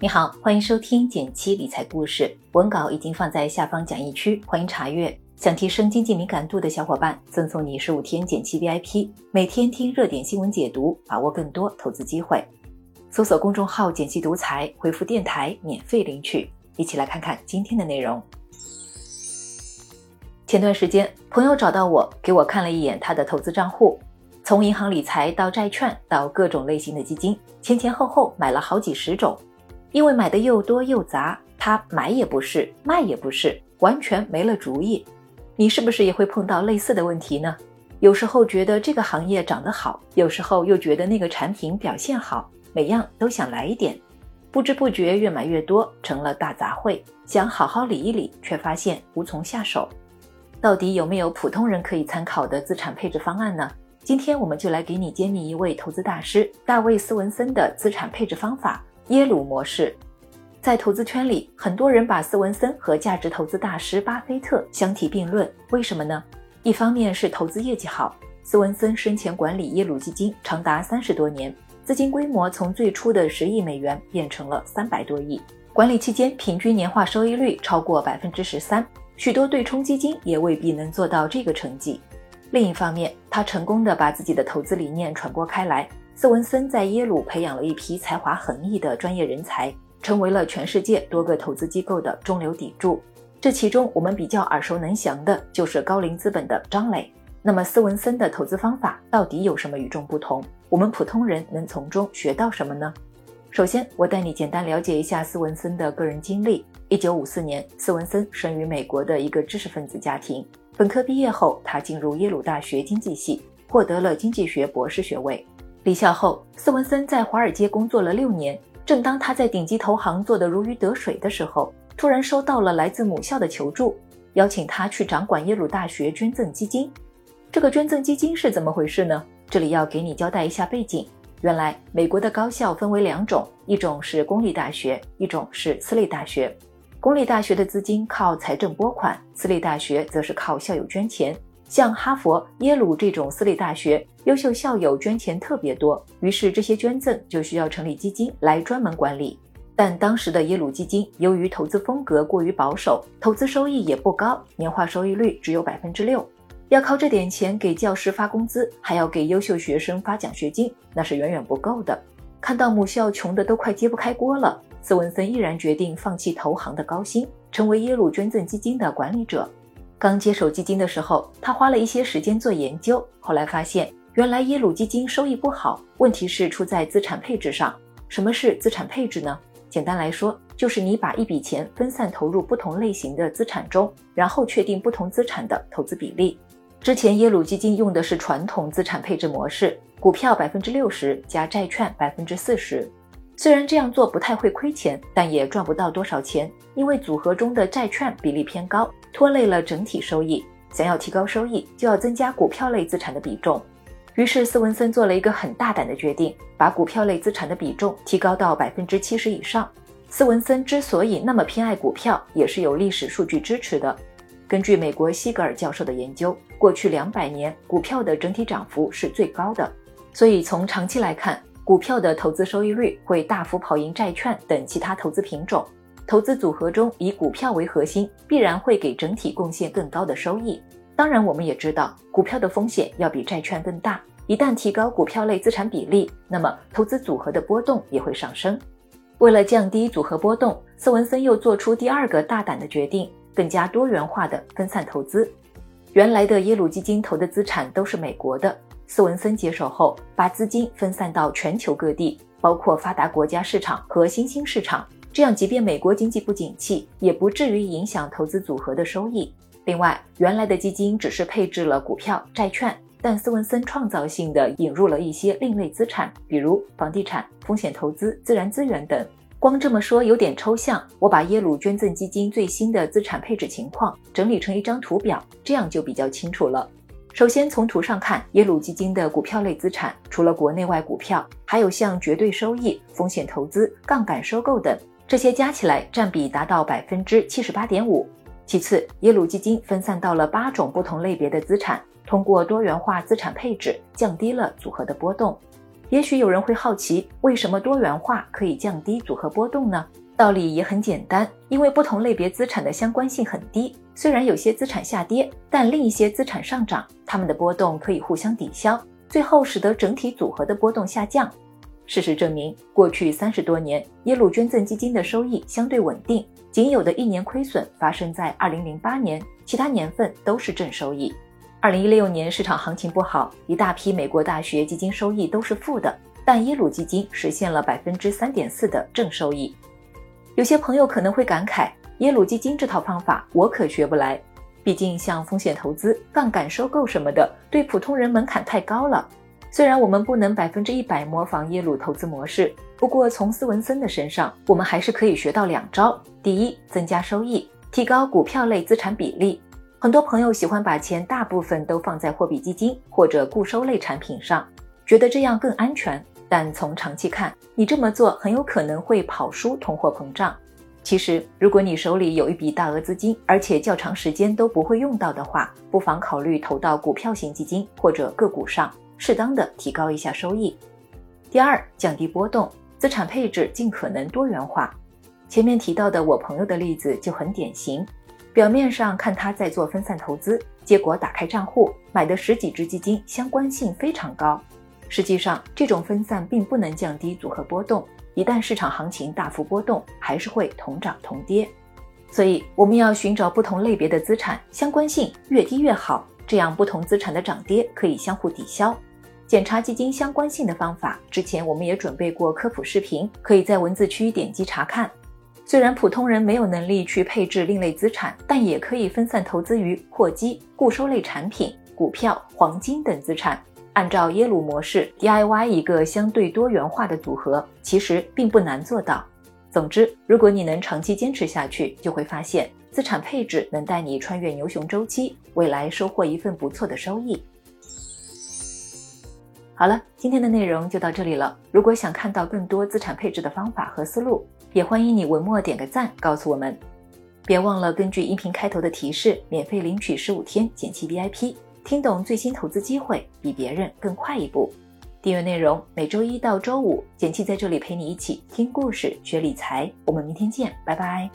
你好，欢迎收听简七理财故事，文稿已经放在下方讲义区，欢迎查阅。想提升经济敏感度的小伙伴，赠送你十五天简七 VIP，每天听热点新闻解读，把握更多投资机会。搜索公众号“简七独裁，回复“电台”免费领取。一起来看看今天的内容。前段时间，朋友找到我，给我看了一眼他的投资账户，从银行理财到债券到各种类型的基金，前前后后买了好几十种。因为买的又多又杂，他买也不是，卖也不是，完全没了主意。你是不是也会碰到类似的问题呢？有时候觉得这个行业涨得好，有时候又觉得那个产品表现好，每样都想来一点，不知不觉越买越多，成了大杂烩。想好好理一理，却发现无从下手。到底有没有普通人可以参考的资产配置方案呢？今天我们就来给你揭秘一位投资大师大卫·斯文森的资产配置方法。耶鲁模式，在投资圈里，很多人把斯文森和价值投资大师巴菲特相提并论。为什么呢？一方面是投资业绩好，斯文森生前管理耶鲁基金长达三十多年，资金规模从最初的十亿美元变成了三百多亿，管理期间平均年化收益率超过百分之十三，许多对冲基金也未必能做到这个成绩。另一方面，他成功的把自己的投资理念传播开来。斯文森在耶鲁培养了一批才华横溢的专业人才，成为了全世界多个投资机构的中流砥柱。这其中，我们比较耳熟能详的就是高瓴资本的张磊。那么，斯文森的投资方法到底有什么与众不同？我们普通人能从中学到什么呢？首先，我带你简单了解一下斯文森的个人经历。一九五四年，斯文森生于美国的一个知识分子家庭。本科毕业后，他进入耶鲁大学经济系，获得了经济学博士学位。离校后，斯文森在华尔街工作了六年。正当他在顶级投行做得如鱼得水的时候，突然收到了来自母校的求助，邀请他去掌管耶鲁大学捐赠基金。这个捐赠基金是怎么回事呢？这里要给你交代一下背景。原来，美国的高校分为两种，一种是公立大学，一种是私立大学。公立大学的资金靠财政拨款，私立大学则是靠校友捐钱。像哈佛、耶鲁这种私立大学，优秀校友捐钱特别多，于是这些捐赠就需要成立基金来专门管理。但当时的耶鲁基金由于投资风格过于保守，投资收益也不高，年化收益率只有百分之六，要靠这点钱给教师发工资，还要给优秀学生发奖学金，那是远远不够的。看到母校穷得都快揭不开锅了，斯文森毅然决定放弃投行的高薪，成为耶鲁捐赠基金的管理者。刚接手基金的时候，他花了一些时间做研究，后来发现原来耶鲁基金收益不好，问题是出在资产配置上。什么是资产配置呢？简单来说，就是你把一笔钱分散投入不同类型的资产中，然后确定不同资产的投资比例。之前耶鲁基金用的是传统资产配置模式，股票百分之六十加债券百分之四十。虽然这样做不太会亏钱，但也赚不到多少钱，因为组合中的债券比例偏高，拖累了整体收益。想要提高收益，就要增加股票类资产的比重。于是斯文森做了一个很大胆的决定，把股票类资产的比重提高到百分之七十以上。斯文森之所以那么偏爱股票，也是有历史数据支持的。根据美国西格尔教授的研究，过去两百年股票的整体涨幅是最高的，所以从长期来看。股票的投资收益率会大幅跑赢债券等其他投资品种，投资组合中以股票为核心，必然会给整体贡献更高的收益。当然，我们也知道股票的风险要比债券更大，一旦提高股票类资产比例，那么投资组合的波动也会上升。为了降低组合波动，斯文森又做出第二个大胆的决定，更加多元化的分散投资。原来的耶鲁基金投的资产都是美国的。斯文森接手后，把资金分散到全球各地，包括发达国家市场和新兴市场，这样即便美国经济不景气，也不至于影响投资组合的收益。另外，原来的基金只是配置了股票、债券，但斯文森创造性的引入了一些另类资产，比如房地产、风险投资、自然资源等。光这么说有点抽象，我把耶鲁捐赠基金最新的资产配置情况整理成一张图表，这样就比较清楚了。首先从图上看，耶鲁基金的股票类资产除了国内外股票，还有像绝对收益、风险投资、杠杆收购等，这些加起来占比达到百分之七十八点五。其次，耶鲁基金分散到了八种不同类别的资产，通过多元化资产配置，降低了组合的波动。也许有人会好奇，为什么多元化可以降低组合波动呢？道理也很简单，因为不同类别资产的相关性很低。虽然有些资产下跌，但另一些资产上涨，它们的波动可以互相抵消，最后使得整体组合的波动下降。事实证明，过去三十多年，耶鲁捐赠基金的收益相对稳定，仅有的一年亏损发生在二零零八年，其他年份都是正收益。二零一六年市场行情不好，一大批美国大学基金收益都是负的，但耶鲁基金实现了百分之三点四的正收益。有些朋友可能会感慨，耶鲁基金这套方法我可学不来，毕竟像风险投资、杠杆收购什么的，对普通人门槛太高了。虽然我们不能百分之一百模仿耶鲁投资模式，不过从斯文森的身上，我们还是可以学到两招：第一，增加收益，提高股票类资产比例。很多朋友喜欢把钱大部分都放在货币基金或者固收类产品上，觉得这样更安全。但从长期看，你这么做很有可能会跑输通货膨胀。其实，如果你手里有一笔大额资金，而且较长时间都不会用到的话，不妨考虑投到股票型基金或者个股上，适当的提高一下收益。第二，降低波动，资产配置尽可能多元化。前面提到的我朋友的例子就很典型，表面上看他在做分散投资，结果打开账户买的十几只基金相关性非常高。实际上，这种分散并不能降低组合波动。一旦市场行情大幅波动，还是会同涨同跌。所以，我们要寻找不同类别的资产相关性越低越好，这样不同资产的涨跌可以相互抵消。检查基金相关性的方法，之前我们也准备过科普视频，可以在文字区点击查看。虽然普通人没有能力去配置另类资产，但也可以分散投资于货基、固收类产品、股票、黄金等资产。按照耶鲁模式 DIY 一个相对多元化的组合，其实并不难做到。总之，如果你能长期坚持下去，就会发现资产配置能带你穿越牛熊周期，未来收获一份不错的收益。好了，今天的内容就到这里了。如果想看到更多资产配置的方法和思路，也欢迎你文末点个赞，告诉我们。别忘了根据音频开头的提示，免费领取十五天减期 VIP。听懂最新投资机会，比别人更快一步。订阅内容每周一到周五，简七在这里陪你一起听故事、学理财。我们明天见，拜拜。